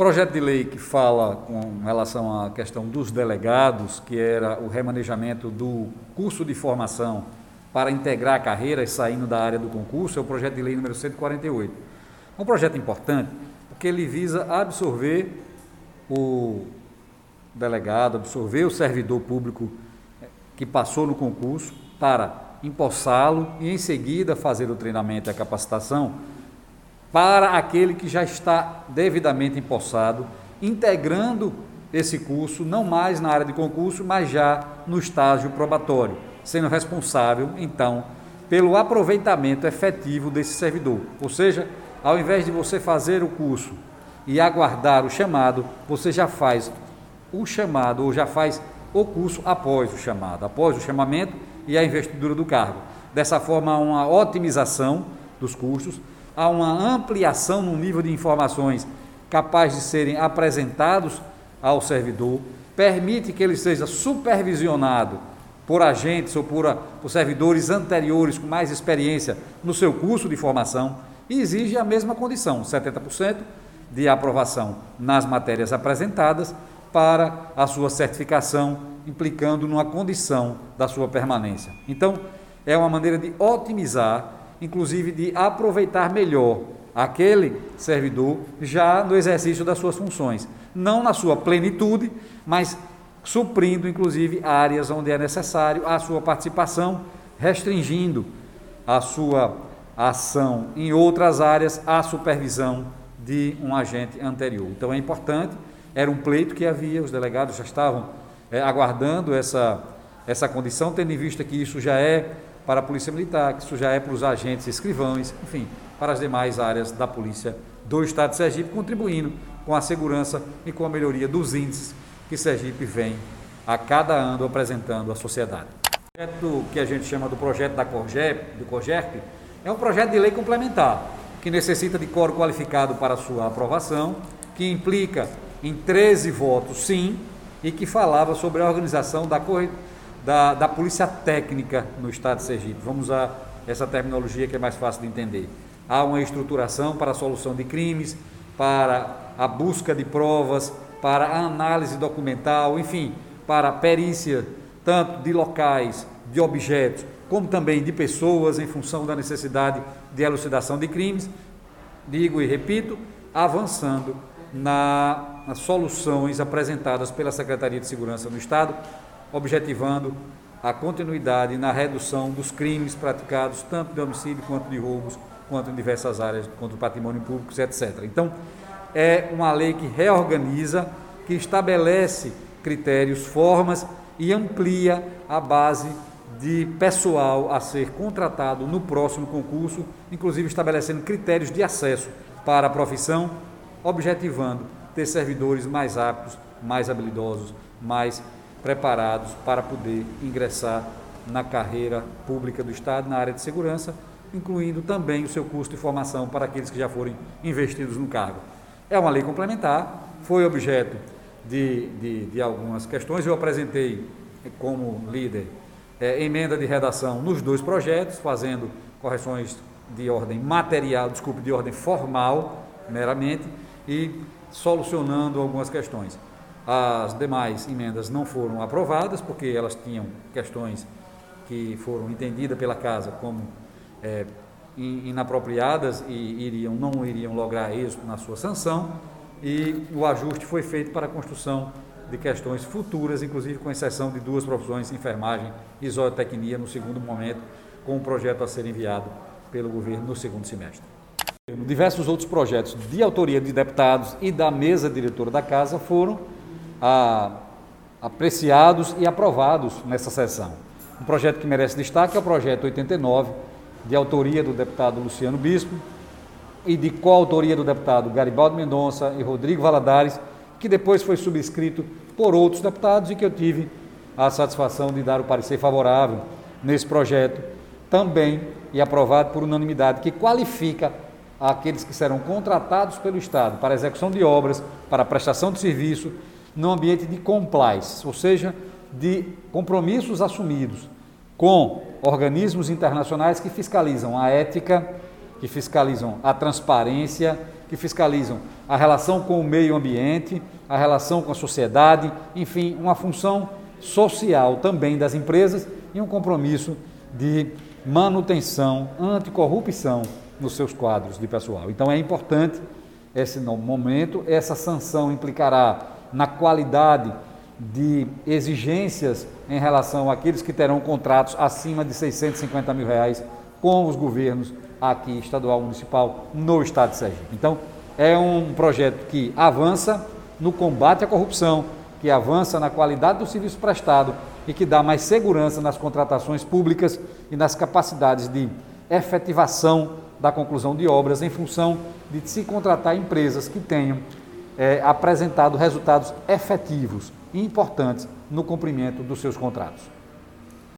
Projeto de lei que fala com relação à questão dos delegados, que era o remanejamento do curso de formação para integrar carreiras saindo da área do concurso, é o projeto de lei número 148. É um projeto importante porque ele visa absorver o delegado, absorver o servidor público que passou no concurso para empossá-lo e em seguida fazer o treinamento e a capacitação para aquele que já está devidamente empossado, integrando esse curso não mais na área de concurso, mas já no estágio probatório, sendo responsável então pelo aproveitamento efetivo desse servidor. Ou seja, ao invés de você fazer o curso e aguardar o chamado, você já faz o chamado ou já faz o curso após o chamado, após o chamamento e a investidura do cargo. Dessa forma, há uma otimização dos custos, há uma ampliação no nível de informações capaz de serem apresentados ao servidor, permite que ele seja supervisionado por agentes ou por, por servidores anteriores com mais experiência no seu curso de formação e exige a mesma condição, 70% de aprovação nas matérias apresentadas para a sua certificação, implicando numa condição da sua permanência. Então, é uma maneira de otimizar, inclusive de aproveitar melhor aquele servidor já no exercício das suas funções, não na sua plenitude, mas suprindo inclusive áreas onde é necessário a sua participação, restringindo a sua ação em outras áreas à supervisão de um agente anterior. Então é importante era um pleito que havia, os delegados já estavam é, aguardando essa, essa condição, tendo em vista que isso já é para a Polícia Militar, que isso já é para os agentes escrivães, enfim, para as demais áreas da Polícia do Estado de Sergipe, contribuindo com a segurança e com a melhoria dos índices que Sergipe vem a cada ano apresentando à sociedade. O projeto que a gente chama do projeto da Corgep, do COGERP, é um projeto de lei complementar, que necessita de coro qualificado para sua aprovação, que implica em 13 votos sim, e que falava sobre a organização da, da, da Polícia Técnica no Estado de Sergipe. Vamos usar essa terminologia que é mais fácil de entender. Há uma estruturação para a solução de crimes, para a busca de provas, para a análise documental, enfim, para a perícia tanto de locais, de objetos, como também de pessoas em função da necessidade de elucidação de crimes. Digo e repito, avançando na, nas soluções apresentadas pela Secretaria de Segurança do Estado, objetivando a continuidade na redução dos crimes praticados, tanto de homicídio quanto de roubos, quanto em diversas áreas contra o patrimônio público, etc. Então, é uma lei que reorganiza, que estabelece critérios, formas e amplia a base de pessoal a ser contratado no próximo concurso, inclusive estabelecendo critérios de acesso para a profissão objetivando ter servidores mais aptos, mais habilidosos, mais preparados para poder ingressar na carreira pública do Estado na área de segurança, incluindo também o seu custo de formação para aqueles que já forem investidos no cargo. É uma lei complementar, foi objeto de, de, de algumas questões. Eu apresentei como líder é, emenda de redação nos dois projetos, fazendo correções de ordem material, desculpe, de ordem formal, meramente, e solucionando algumas questões. As demais emendas não foram aprovadas, porque elas tinham questões que foram entendidas pela Casa como é, inapropriadas e iriam, não iriam lograr êxito na sua sanção, e o ajuste foi feito para a construção de questões futuras, inclusive com exceção de duas profissões, enfermagem e zootecnia, no segundo momento, com o projeto a ser enviado pelo governo no segundo semestre. Diversos outros projetos de autoria de deputados e da mesa diretora da Casa foram ah, apreciados e aprovados nessa sessão. Um projeto que merece destaque é o projeto 89, de autoria do deputado Luciano Bispo e de coautoria do deputado Garibaldo Mendonça e Rodrigo Valadares, que depois foi subscrito por outros deputados e que eu tive a satisfação de dar o parecer favorável nesse projeto, também e aprovado por unanimidade, que qualifica àqueles que serão contratados pelo Estado para execução de obras, para prestação de serviço, no ambiente de compliance, ou seja, de compromissos assumidos com organismos internacionais que fiscalizam a ética, que fiscalizam a transparência que fiscalizam a relação com o meio ambiente, a relação com a sociedade, enfim, uma função social também das empresas e um compromisso de manutenção, anticorrupção nos seus quadros de pessoal. Então é importante esse momento, essa sanção implicará na qualidade de exigências em relação àqueles que terão contratos acima de 650 mil reais com os governos aqui, estadual, municipal, no estado de Sergipe. Então, é um projeto que avança no combate à corrupção, que avança na qualidade do serviço prestado e que dá mais segurança nas contratações públicas e nas capacidades de efetivação da conclusão de obras em função de se contratar empresas que tenham é, apresentado resultados efetivos e importantes no cumprimento dos seus contratos.